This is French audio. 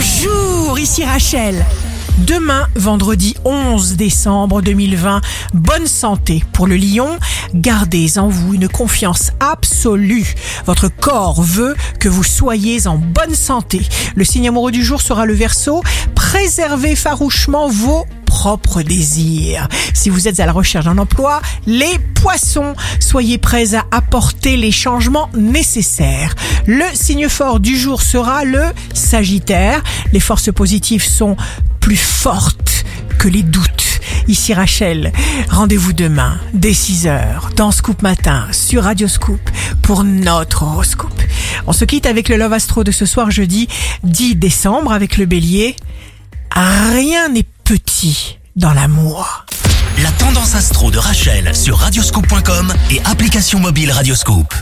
Bonjour, ici Rachel. Demain, vendredi 11 décembre 2020, bonne santé pour le lion. Gardez en vous une confiance absolue. Votre corps veut que vous soyez en bonne santé. Le signe amoureux du jour sera le verso. Préservez farouchement vos désirs. Si vous êtes à la recherche d'un emploi, les poissons, soyez prêts à apporter les changements nécessaires. Le signe fort du jour sera le Sagittaire. Les forces positives sont plus fortes que les doutes. Ici Rachel, rendez-vous demain dès 6h dans Scoop Matin sur Radio Scoop pour notre horoscope. On se quitte avec le Love Astro de ce soir jeudi 10 décembre avec le bélier. Rien n'est petit dans l'amour. La tendance astro de Rachel sur radioscope.com et application mobile Radioscope.